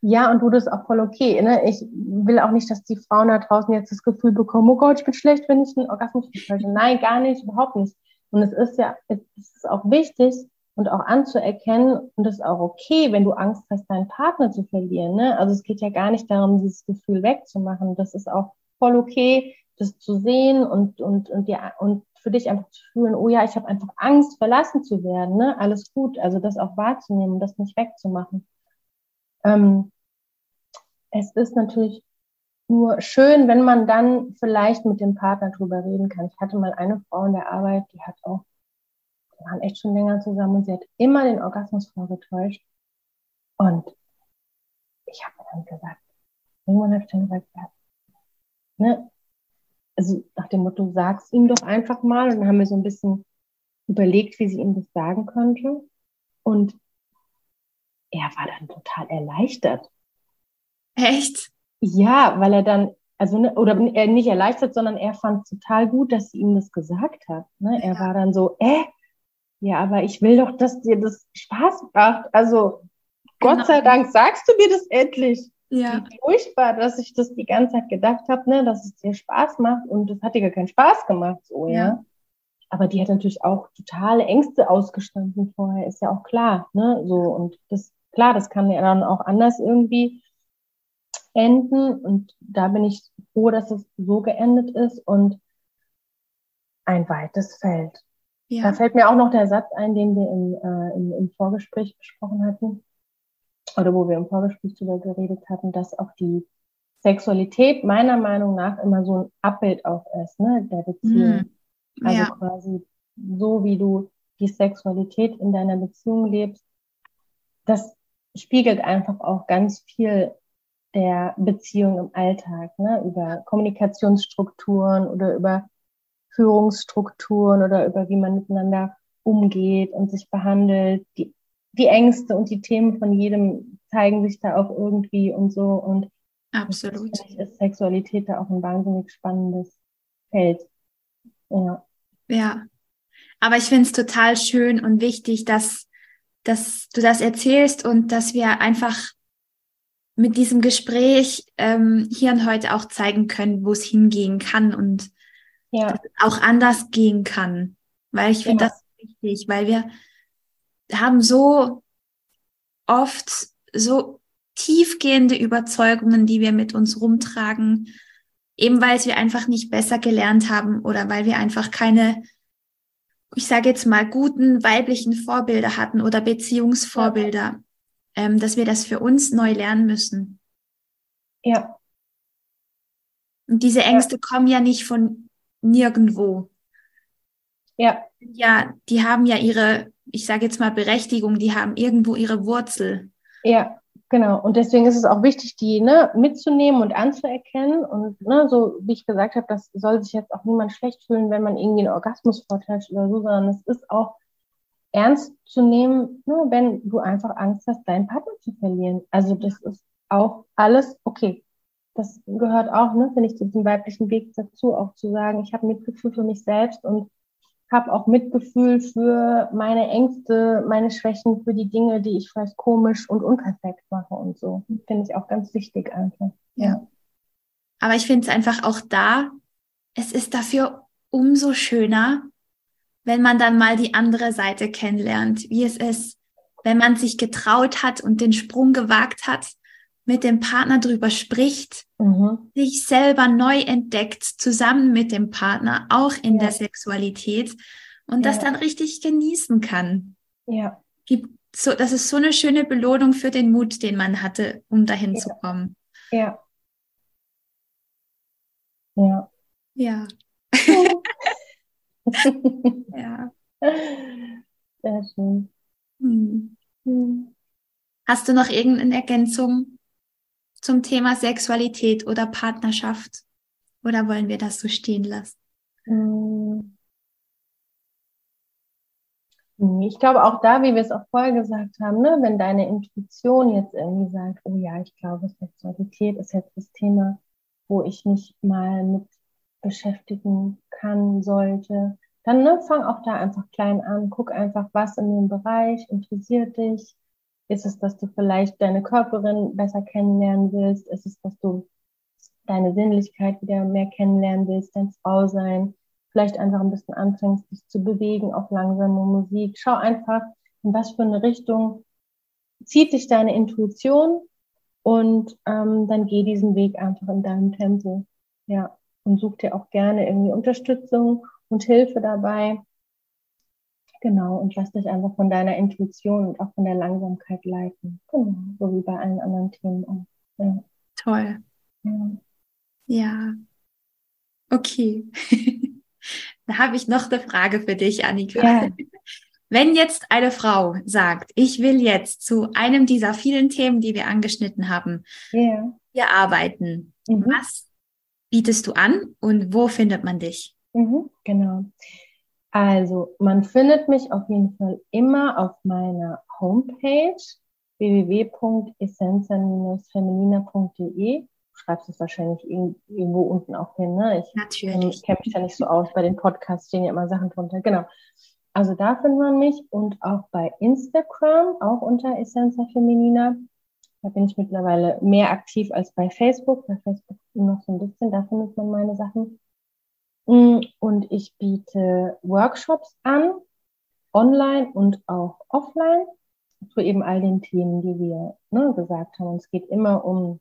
Ja, und du das auch voll okay. Ne? Ich will auch nicht, dass die Frauen da draußen jetzt das Gefühl bekommen, oh Gott, ich bin schlecht, wenn ich einen Orgasmus verfolge. Nein, gar nicht, überhaupt nicht. Und es ist ja, es ist auch wichtig, und auch anzuerkennen, und das ist auch okay, wenn du Angst hast, deinen Partner zu verlieren. Ne? Also es geht ja gar nicht darum, dieses Gefühl wegzumachen. Das ist auch voll okay, das zu sehen und, und, und, dir, und für dich einfach zu fühlen, oh ja, ich habe einfach Angst, verlassen zu werden, ne? Alles gut. Also das auch wahrzunehmen, das nicht wegzumachen. Ähm, es ist natürlich nur schön, wenn man dann vielleicht mit dem Partner drüber reden kann. Ich hatte mal eine Frau in der Arbeit, die hat auch, wir waren echt schon länger zusammen und sie hat immer den Orgasmus vorgetäuscht. Und ich habe dann gesagt, irgendwann habe ich dann gesagt, ja, ne, also nach dem Motto, sag's ihm doch einfach mal. Und dann haben wir so ein bisschen überlegt, wie sie ihm das sagen könnte. Und er war dann total erleichtert. Echt? Ja, weil er dann, also, ne, oder er nicht erleichtert, sondern er fand es total gut, dass sie ihm das gesagt hat. Ne? Er ja. war dann so, äh, ja, aber ich will doch, dass dir das Spaß macht. Also, genau. Gott sei Dank sagst du mir das endlich. Ja. Wie furchtbar, dass ich das die ganze Zeit gedacht habe, ne, dass es dir Spaß macht und das hat dir gar keinen Spaß gemacht, so, ja. ja. Aber die hat natürlich auch totale Ängste ausgestanden vorher, ist ja auch klar, ne, so und das, klar, das kann ja dann auch anders irgendwie enden. Und da bin ich froh, dass es so geendet ist und ein weites Feld. Ja. Da fällt mir auch noch der Satz ein, den wir im, äh, im, im Vorgespräch besprochen hatten, oder wo wir im Vorgespräch darüber geredet hatten, dass auch die Sexualität meiner Meinung nach immer so ein Abbild auch ist, ne, der Beziehung. Mhm. Also ja. quasi so, wie du die Sexualität in deiner Beziehung lebst, das spiegelt einfach auch ganz viel der Beziehung im Alltag, ne? über Kommunikationsstrukturen oder über Führungsstrukturen oder über wie man miteinander umgeht und sich behandelt. Die, die Ängste und die Themen von jedem zeigen sich da auch irgendwie und so. Und absolut ist Sexualität da auch ein wahnsinnig spannendes Feld. Ja. Ja. Aber ich finde es total schön und wichtig, dass, dass du das erzählst und dass wir einfach mit diesem Gespräch ähm, hier und heute auch zeigen können, wo es hingehen kann und ja. auch anders gehen kann. Weil ich finde ja. das wichtig, weil wir haben so oft so tiefgehende Überzeugungen, die wir mit uns rumtragen, eben weil wir einfach nicht besser gelernt haben oder weil wir einfach keine, ich sage jetzt mal, guten weiblichen Vorbilder hatten oder Beziehungsvorbilder. Ähm, dass wir das für uns neu lernen müssen. Ja. Und diese Ängste ja. kommen ja nicht von nirgendwo. Ja. Ja, die haben ja ihre, ich sage jetzt mal Berechtigung, die haben irgendwo ihre Wurzel. Ja, genau. Und deswegen ist es auch wichtig, die ne, mitzunehmen und anzuerkennen. Und ne, so wie ich gesagt habe, das soll sich jetzt auch niemand schlecht fühlen, wenn man irgendwie einen Orgasmus vortäuscht oder so, sondern es ist auch ernst zu nehmen, nur wenn du einfach Angst hast, deinen Partner zu verlieren. Also das ist auch alles okay. Das gehört auch, ne, finde ich, zu diesem weiblichen Weg dazu, auch zu sagen, ich habe Mitgefühl für mich selbst und habe auch Mitgefühl für meine Ängste, meine Schwächen, für die Dinge, die ich vielleicht komisch und unperfekt mache und so. Finde ich auch ganz wichtig einfach. Ja. Aber ich finde es einfach auch da, es ist dafür umso schöner, wenn man dann mal die andere Seite kennenlernt, wie es ist, wenn man sich getraut hat und den Sprung gewagt hat, mit dem Partner drüber spricht, mhm. sich selber neu entdeckt, zusammen mit dem Partner, auch in ja. der Sexualität und ja. das dann richtig genießen kann. Ja. Gibt so, das ist so eine schöne Belohnung für den Mut, den man hatte, um dahin ja. zu kommen. Ja. Ja. Ja. ja. Sehr schön. Hm. Hm. Hast du noch irgendeine Ergänzung zum Thema Sexualität oder Partnerschaft? Oder wollen wir das so stehen lassen? Hm. Ich glaube auch da, wie wir es auch vorher gesagt haben, ne, wenn deine Intuition jetzt irgendwie sagt, oh ja, ich glaube, Sexualität ist jetzt das Thema, wo ich mich mal mit beschäftigen kann, sollte, dann ne, fang auch da einfach klein an. Guck einfach, was in dem Bereich interessiert dich. Ist es, dass du vielleicht deine Körperin besser kennenlernen willst? Ist es, dass du deine Sinnlichkeit wieder mehr kennenlernen willst, dein Frau sein? Vielleicht einfach ein bisschen anfängst, dich zu bewegen auf langsame Musik. Schau einfach, in was für eine Richtung zieht dich deine Intuition und ähm, dann geh diesen Weg einfach in deinem Tempo. Ja, und such dir auch gerne irgendwie Unterstützung und Hilfe dabei. Genau, und lass dich einfach von deiner Intuition und auch von der Langsamkeit leiten. Genau, so wie bei allen anderen Themen auch. Ja. Toll. Ja. ja. Okay. da habe ich noch eine Frage für dich, Annika. Ja. Wenn jetzt eine Frau sagt, ich will jetzt zu einem dieser vielen Themen, die wir angeschnitten haben, yeah. hier arbeiten, mhm. was bietest du an und wo findet man dich? Mhm, genau. Also, man findet mich auf jeden Fall immer auf meiner Homepage www.essenza-feminina.de. Du schreibst es wahrscheinlich irgendwo unten auch hin, ne? Ich Natürlich. kenne mich da nicht so aus. Bei den Podcasts stehen ja immer Sachen drunter. Genau. Also da findet man mich und auch bei Instagram, auch unter Essenza Feminina. Da bin ich mittlerweile mehr aktiv als bei Facebook. Bei Facebook noch so ein bisschen, da findet man meine Sachen. Und ich biete Workshops an, online und auch offline, zu eben all den Themen, die wir ne, gesagt haben. Und es geht immer um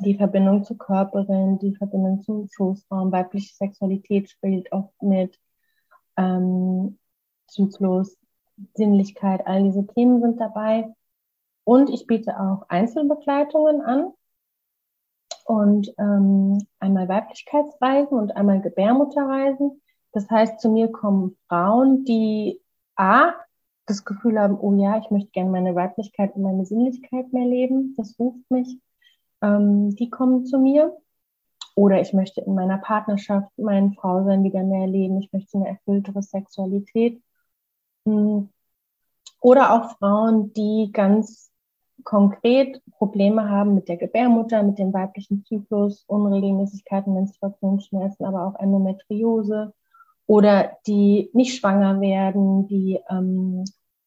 die Verbindung zur Körperin, die Verbindung zum Schoßraum, weibliche Sexualität spielt oft mit. Ähm, Zyklus, Sinnlichkeit, all diese Themen sind dabei. Und ich biete auch Einzelbegleitungen an und ähm, einmal Weiblichkeitsreisen und einmal Gebärmutterreisen. Das heißt, zu mir kommen Frauen, die A, das Gefühl haben, oh ja, ich möchte gerne meine Weiblichkeit und meine Sinnlichkeit mehr leben, das ruft mich. Ähm, die kommen zu mir. Oder ich möchte in meiner Partnerschaft mein Frausein wieder mehr leben. Ich möchte eine erfülltere Sexualität. Hm. Oder auch Frauen, die ganz konkret Probleme haben mit der Gebärmutter, mit dem weiblichen Zyklus, Unregelmäßigkeiten, Menstruationsschmerzen, aber auch Endometriose oder die nicht schwanger werden, die ähm,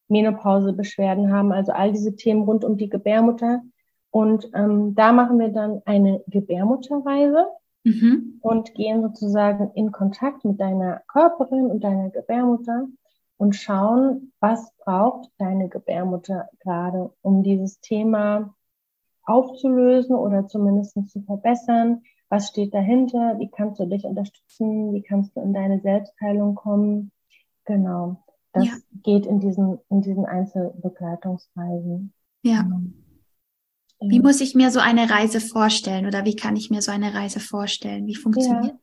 Menopausebeschwerden haben, also all diese Themen rund um die Gebärmutter. Und ähm, da machen wir dann eine Gebärmutterreise mhm. und gehen sozusagen in Kontakt mit deiner Körperin und deiner Gebärmutter und schauen, was braucht deine Gebärmutter gerade, um dieses Thema aufzulösen oder zumindest zu verbessern. Was steht dahinter? Wie kannst du dich unterstützen? Wie kannst du in deine Selbstheilung kommen? Genau. Das ja. geht in diesen, in diesen Einzelbegleitungsreisen. Ja. Genau. Wie muss ich mir so eine Reise vorstellen oder wie kann ich mir so eine Reise vorstellen? Wie funktioniert ja.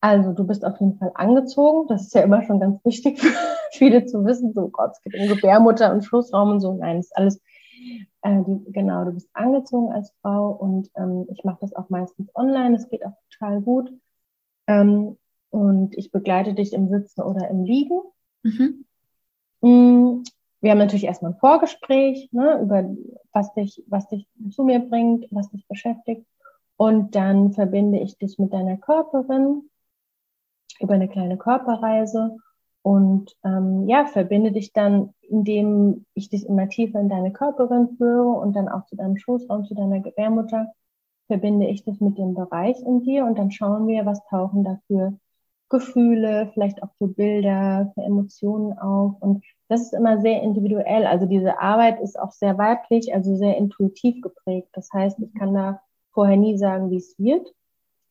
Also du bist auf jeden Fall angezogen. Das ist ja immer schon ganz wichtig für viele zu wissen. So Gott, es geht um Gebärmutter und Schlussraum und so. Nein, ist alles äh, die, genau. Du bist angezogen als Frau und ähm, ich mache das auch meistens online. Es geht auch total gut. Ähm, und ich begleite dich im Sitzen oder im Liegen. Mhm. Mm, wir haben natürlich erstmal ein Vorgespräch ne, über was dich, was dich zu mir bringt, was dich beschäftigt. Und dann verbinde ich dich mit deiner Körperin über eine kleine Körperreise und ähm, ja, verbinde dich dann, indem ich dich immer tiefer in deine Körperin führe und dann auch zu deinem Schoßraum, zu deiner Gebärmutter, verbinde ich dich mit dem Bereich in dir und dann schauen wir, was tauchen dafür Gefühle, vielleicht auch für Bilder, für Emotionen auf. Und das ist immer sehr individuell. Also diese Arbeit ist auch sehr weiblich, also sehr intuitiv geprägt. Das heißt, ich kann da vorher nie sagen, wie es wird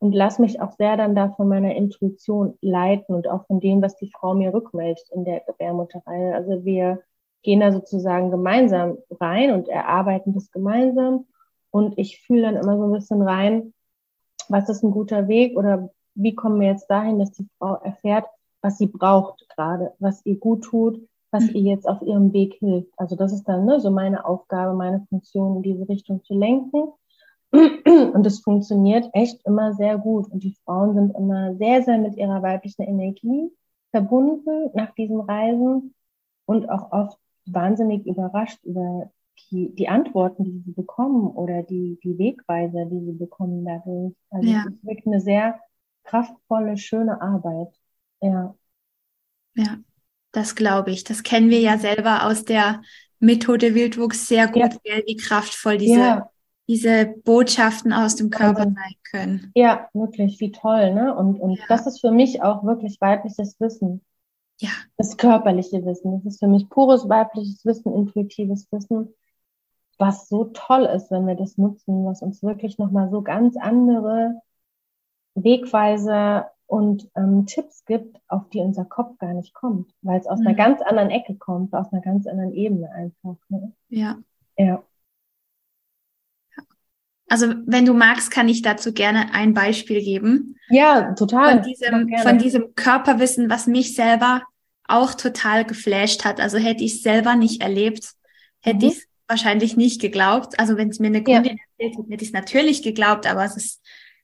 und lass mich auch sehr dann da von meiner Intuition leiten und auch von dem, was die Frau mir rückmeldet in der Gebärmutterreihe. Also wir gehen da sozusagen gemeinsam rein und erarbeiten das gemeinsam. Und ich fühle dann immer so ein bisschen rein, was ist ein guter Weg oder wie kommen wir jetzt dahin, dass die Frau erfährt, was sie braucht gerade, was ihr gut tut, was mhm. ihr jetzt auf ihrem Weg hilft. Also das ist dann ne, so meine Aufgabe, meine Funktion in diese Richtung zu lenken und es funktioniert echt immer sehr gut. Und die Frauen sind immer sehr, sehr mit ihrer weiblichen Energie verbunden nach diesen Reisen und auch oft wahnsinnig überrascht über die, die Antworten, die sie bekommen oder die, die Wegweiser, die sie bekommen dadurch. Also ja. es ist wirklich eine sehr kraftvolle, schöne Arbeit. Ja. Ja, das glaube ich. Das kennen wir ja selber aus der Methode Wildwuchs sehr gut, ja. wie kraftvoll diese ja diese Botschaften aus dem Körper sein können. Ja, wirklich, wie toll, ne? Und, und ja. das ist für mich auch wirklich weibliches Wissen. Ja. Das körperliche Wissen. Das ist für mich pures weibliches Wissen, intuitives Wissen, was so toll ist, wenn wir das nutzen, was uns wirklich nochmal so ganz andere Wegweise und ähm, Tipps gibt, auf die unser Kopf gar nicht kommt, weil es aus mhm. einer ganz anderen Ecke kommt, aus einer ganz anderen Ebene einfach. Ne? Ja. Ja. Also wenn du magst, kann ich dazu gerne ein Beispiel geben. Ja, total. Von diesem, von diesem Körperwissen, was mich selber auch total geflasht hat. Also hätte ich es selber nicht erlebt, hätte mhm. ich es wahrscheinlich nicht geglaubt. Also wenn es mir eine Kundin ja. erzählt hätte, hätte ich es natürlich geglaubt, aber es ist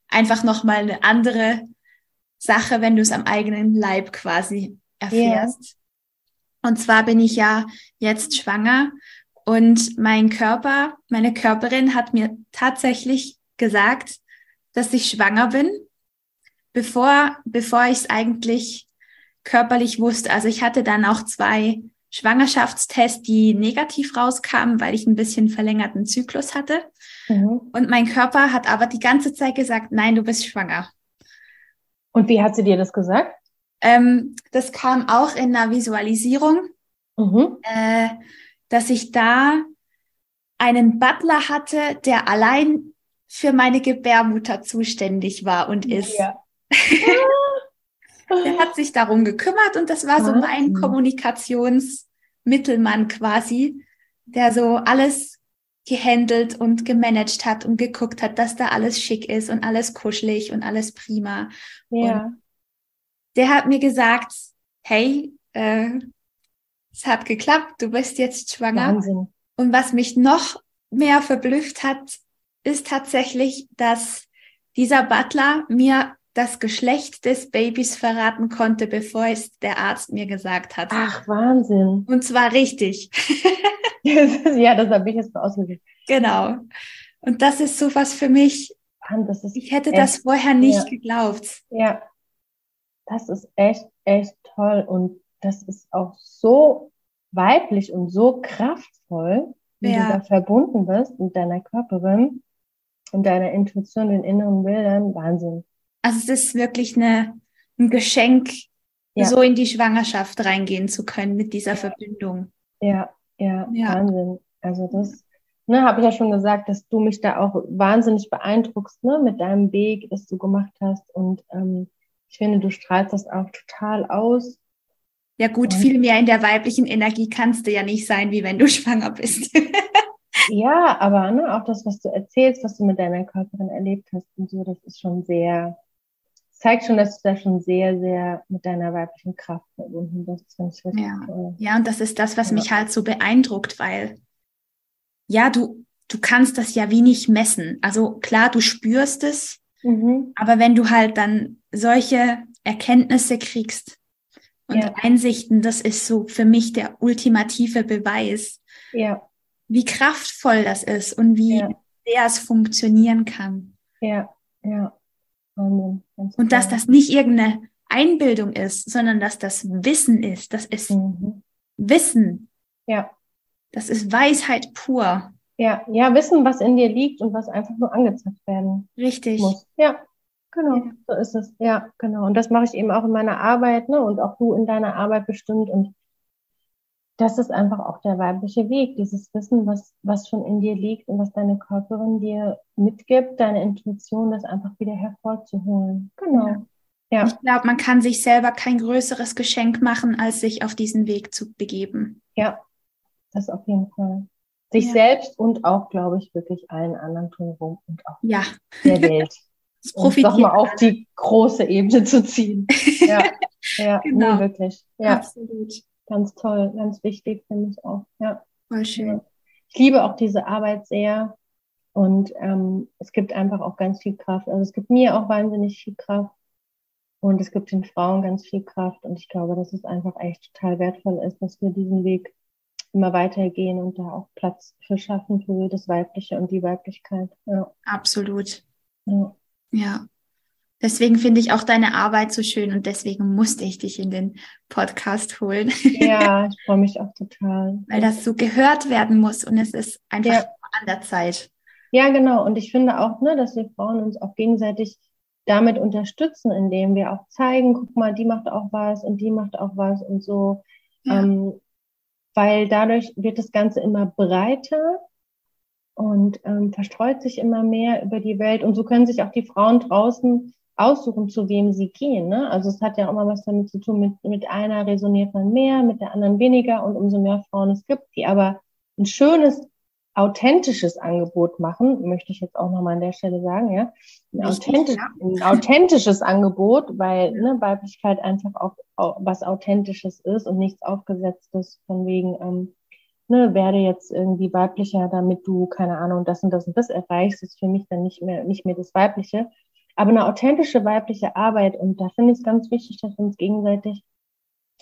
einfach nochmal eine andere Sache, wenn du es am eigenen Leib quasi erfährst. Ja. Und zwar bin ich ja jetzt schwanger und mein Körper, meine Körperin hat mir tatsächlich gesagt, dass ich schwanger bin, bevor, bevor ich es eigentlich körperlich wusste. Also ich hatte dann auch zwei Schwangerschaftstests, die negativ rauskamen, weil ich ein bisschen verlängerten Zyklus hatte. Mhm. Und mein Körper hat aber die ganze Zeit gesagt, nein, du bist schwanger. Und wie hat sie dir das gesagt? Ähm, das kam auch in einer Visualisierung. Mhm. Äh, dass ich da einen Butler hatte, der allein für meine Gebärmutter zuständig war und ist. Ja. der hat sich darum gekümmert und das war so mein Kommunikationsmittelmann quasi, der so alles gehandelt und gemanagt hat und geguckt hat, dass da alles schick ist und alles kuschelig und alles prima. Ja. Und der hat mir gesagt, hey, äh, es hat geklappt, du bist jetzt schwanger. Wahnsinn. Und was mich noch mehr verblüfft hat, ist tatsächlich, dass dieser Butler mir das Geschlecht des Babys verraten konnte, bevor es der Arzt mir gesagt hat. Ach, Wahnsinn. Und zwar richtig. ja, das habe ich jetzt ausgedrückt. Genau. Und das ist sowas für mich. ich hätte echt, das vorher nicht ja. geglaubt. Ja, das ist echt, echt toll. Und das ist auch so weiblich und so kraftvoll, wie ja. du da verbunden bist mit deiner Körperin und deiner Intuition, den inneren Bildern. Wahnsinn. Also es ist wirklich eine, ein Geschenk, ja. so in die Schwangerschaft reingehen zu können mit dieser Verbindung. Ja, ja, ja. Wahnsinn. Also das ne, habe ich ja schon gesagt, dass du mich da auch wahnsinnig beeindruckst ne, mit deinem Weg, das du gemacht hast. Und ähm, ich finde, du strahlst das auch total aus. Ja gut, viel mehr in der weiblichen Energie kannst du ja nicht sein, wie wenn du schwanger bist. ja, aber ne, auch das, was du erzählst, was du mit deiner Körperin erlebt hast und so, das ist schon sehr, zeigt schon, dass du da schon sehr, sehr mit deiner weiblichen Kraft verbunden bist. Ja. ja, und das ist das, was ja. mich halt so beeindruckt, weil ja, du, du kannst das ja wie nicht messen. Also klar, du spürst es, mhm. aber wenn du halt dann solche Erkenntnisse kriegst, und ja. Einsichten, das ist so für mich der ultimative Beweis, ja. wie kraftvoll das ist und wie ja. sehr es funktionieren kann. Ja, ja. und dass das nicht irgendeine Einbildung ist, sondern dass das Wissen ist. Das ist mhm. Wissen. Ja. Das ist Weisheit pur. Ja, ja, Wissen, was in dir liegt und was einfach nur angezeigt werden Richtig. muss. Ja, Genau, ja. so ist es. Ja, genau. Und das mache ich eben auch in meiner Arbeit, ne? Und auch du in deiner Arbeit bestimmt. Und das ist einfach auch der weibliche Weg, dieses Wissen, was, was schon in dir liegt und was deine Körperin dir mitgibt, deine Intuition, das einfach wieder hervorzuholen. Genau. Ja. ja. Ich glaube, man kann sich selber kein größeres Geschenk machen, als sich auf diesen Weg zu begeben. Ja, das auf jeden Fall. Sich ja. selbst und auch, glaube ich, wirklich allen anderen drumherum und auch ja. der Welt. um nochmal auf die große Ebene zu ziehen. Ja, ja genau. nee, wirklich. Ja, absolut. Ganz toll, ganz wichtig finde ich auch. Ja. Voll schön. Ich liebe auch diese Arbeit sehr und ähm, es gibt einfach auch ganz viel Kraft. Also es gibt mir auch wahnsinnig viel Kraft und es gibt den Frauen ganz viel Kraft und ich glaube, dass es einfach echt total wertvoll ist, dass wir diesen Weg immer weitergehen und da auch Platz für schaffen für das Weibliche und die Weiblichkeit. Ja. Absolut. Ja. Ja. Deswegen finde ich auch deine Arbeit so schön und deswegen musste ich dich in den Podcast holen. Ja, ich freue mich auch total. Weil das so gehört werden muss und es ist einfach ja. an der Zeit. Ja, genau. Und ich finde auch, ne, dass wir Frauen uns auch gegenseitig damit unterstützen, indem wir auch zeigen, guck mal, die macht auch was und die macht auch was und so. Ja. Ähm, weil dadurch wird das Ganze immer breiter und ähm, verstreut sich immer mehr über die Welt. Und so können sich auch die Frauen draußen aussuchen, zu wem sie gehen. Ne? Also es hat ja auch immer was damit zu tun, mit, mit einer resoniert man mehr, mit der anderen weniger und umso mehr Frauen es gibt, die aber ein schönes, authentisches Angebot machen, möchte ich jetzt auch nochmal an der Stelle sagen, ja. Ein, authentisch, ein authentisches Angebot, weil ne, Weiblichkeit einfach auch, auch was Authentisches ist und nichts Aufgesetztes von wegen, ähm, ne, werde jetzt irgendwie weiblicher, damit du, keine Ahnung, das und das und das erreichst, ist für mich dann nicht mehr, nicht mehr das Weibliche. Aber eine authentische weibliche Arbeit, und da finde ich es ganz wichtig, dass wir uns gegenseitig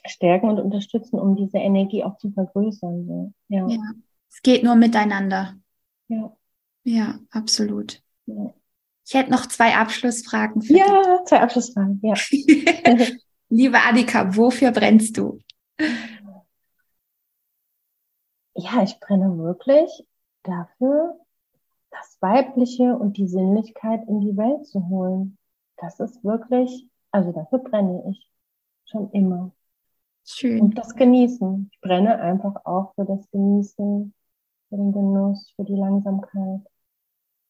stärken und unterstützen, um diese Energie auch zu vergrößern. So. Ja. ja. Es geht nur miteinander. Ja. Ja, absolut. Ja. Ich hätte noch zwei Abschlussfragen für Ja, dich. zwei Abschlussfragen, ja. Liebe Adika, wofür brennst du? Ja, ich brenne wirklich dafür, das Weibliche und die Sinnlichkeit in die Welt zu holen. Das ist wirklich, also dafür brenne ich schon immer. Schön. Und das Genießen. Ich brenne einfach auch für das Genießen, für den Genuss, für die Langsamkeit.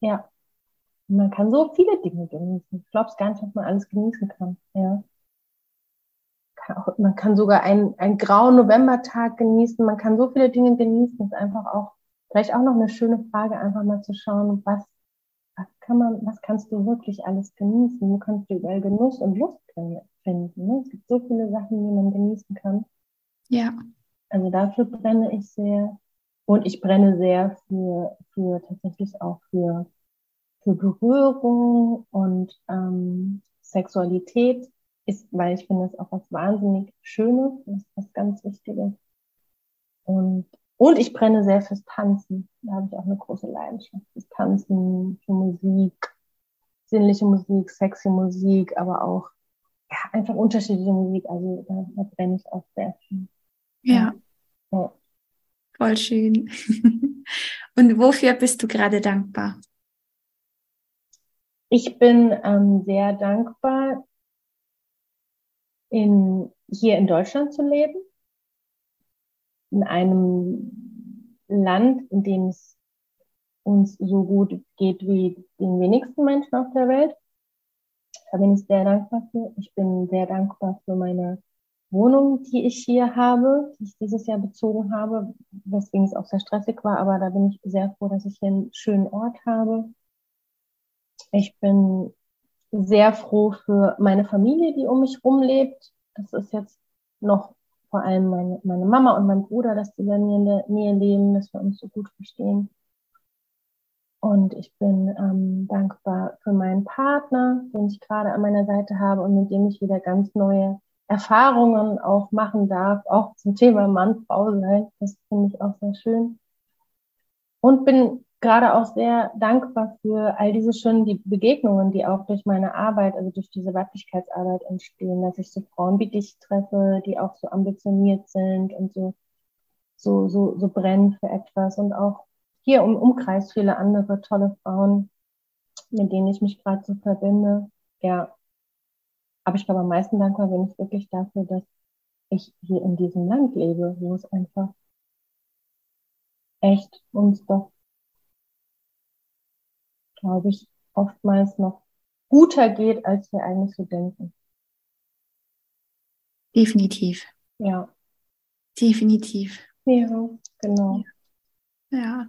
Ja. man kann so viele Dinge genießen. Ich glaube es gar nicht, dass man alles genießen kann. Ja. Man kann sogar einen, einen grauen Novembertag genießen. Man kann so viele Dinge genießen. Es ist einfach auch Vielleicht auch noch eine schöne Frage, einfach mal zu schauen, was, was kann man, was kannst du wirklich alles genießen? Wo kannst du überall Genuss und Lust finden? Ne? Es gibt so viele Sachen, die man genießen kann. Ja. Also dafür brenne ich sehr. Und ich brenne sehr für, für tatsächlich auch für, für Berührung und ähm, Sexualität ist, weil ich finde es auch was wahnsinnig Schönes, das ist was ganz Wichtiges. Und und ich brenne sehr fürs Tanzen. Da habe ich auch eine große Leidenschaft. Fürs Tanzen, für Musik, sinnliche Musik, sexy Musik, aber auch ja, einfach unterschiedliche Musik. Also da, da brenne ich auch sehr viel. Ja. ja. Voll schön. Und wofür bist du gerade dankbar? Ich bin ähm, sehr dankbar, in, hier in Deutschland zu leben in einem Land, in dem es uns so gut geht wie den wenigsten Menschen auf der Welt. Da bin ich sehr dankbar für. Ich bin sehr dankbar für meine Wohnung, die ich hier habe, die ich dieses Jahr bezogen habe, weswegen es auch sehr stressig war, aber da bin ich sehr froh, dass ich hier einen schönen Ort habe. Ich bin sehr froh für meine Familie, die um mich rum lebt. Das ist jetzt noch vor allem meine, meine Mama und mein Bruder, dass die bei mir in der Nähe leben, dass wir uns so gut verstehen. Und ich bin ähm, dankbar für meinen Partner, den ich gerade an meiner Seite habe und mit dem ich wieder ganz neue Erfahrungen auch machen darf, auch zum Thema Mann, Frau sein. Das finde ich auch sehr schön. Und bin gerade auch sehr dankbar für all diese schönen Begegnungen, die auch durch meine Arbeit, also durch diese Weiblichkeitsarbeit entstehen, dass ich so Frauen wie dich treffe, die auch so ambitioniert sind und so, so, so, so brennen für etwas und auch hier im Umkreis viele andere tolle Frauen, mit denen ich mich gerade so verbinde. Ja. Aber ich glaube, am meisten dankbar bin ich wirklich dafür, dass ich hier in diesem Land lebe, wo es einfach echt uns doch glaube ich, oftmals noch guter geht, als wir eigentlich so denken. Definitiv. Ja. Definitiv. Ja, genau. Ja,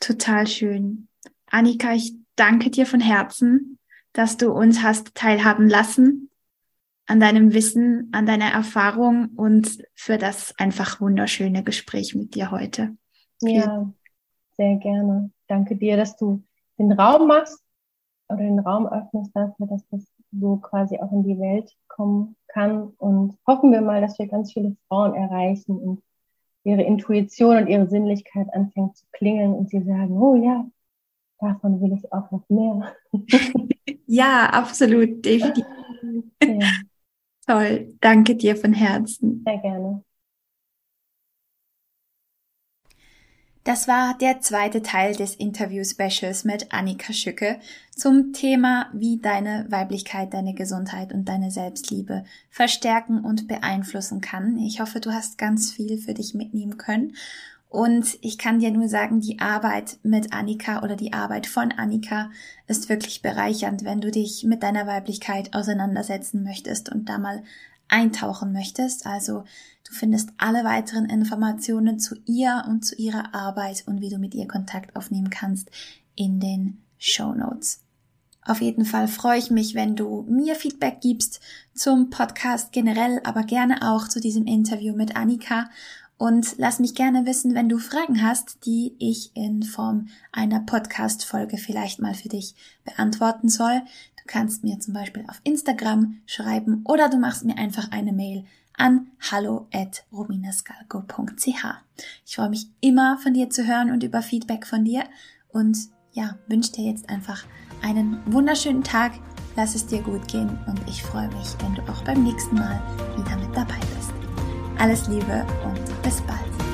total schön. Annika, ich danke dir von Herzen, dass du uns hast teilhaben lassen an deinem Wissen, an deiner Erfahrung und für das einfach wunderschöne Gespräch mit dir heute. Ja, sehr gerne. Danke dir, dass du den Raum machst oder den Raum öffnest dafür, dass das so quasi auch in die Welt kommen kann. Und hoffen wir mal, dass wir ganz viele Frauen erreichen und ihre Intuition und ihre Sinnlichkeit anfängt zu klingeln und sie sagen, oh ja, davon will ich auch noch mehr. ja, absolut, definitiv. Ja. Toll, danke dir von Herzen. Sehr gerne. Das war der zweite Teil des Interview-Specials mit Annika Schücke zum Thema, wie deine Weiblichkeit, deine Gesundheit und deine Selbstliebe verstärken und beeinflussen kann. Ich hoffe, du hast ganz viel für dich mitnehmen können. Und ich kann dir nur sagen, die Arbeit mit Annika oder die Arbeit von Annika ist wirklich bereichernd, wenn du dich mit deiner Weiblichkeit auseinandersetzen möchtest und da mal eintauchen möchtest. Also du findest alle weiteren Informationen zu ihr und zu ihrer Arbeit und wie du mit ihr Kontakt aufnehmen kannst in den Show Notes. Auf jeden Fall freue ich mich, wenn du mir Feedback gibst zum Podcast generell, aber gerne auch zu diesem Interview mit Annika. Und lass mich gerne wissen, wenn du Fragen hast, die ich in Form einer Podcast-Folge vielleicht mal für dich beantworten soll. Kannst mir zum Beispiel auf Instagram schreiben oder du machst mir einfach eine Mail an hallo@rominascalco.ch. Ich freue mich immer von dir zu hören und über Feedback von dir und ja, wünsche dir jetzt einfach einen wunderschönen Tag. Lass es dir gut gehen und ich freue mich, wenn du auch beim nächsten Mal wieder mit dabei bist. Alles Liebe und bis bald.